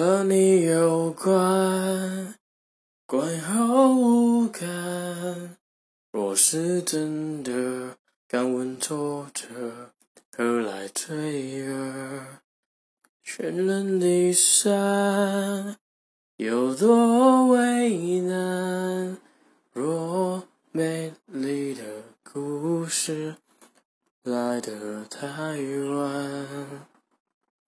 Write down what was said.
和你有关，关后无感。若是真的敢问作者，何来罪恶？全人离散，有多为难？若美丽的故事来得太晚。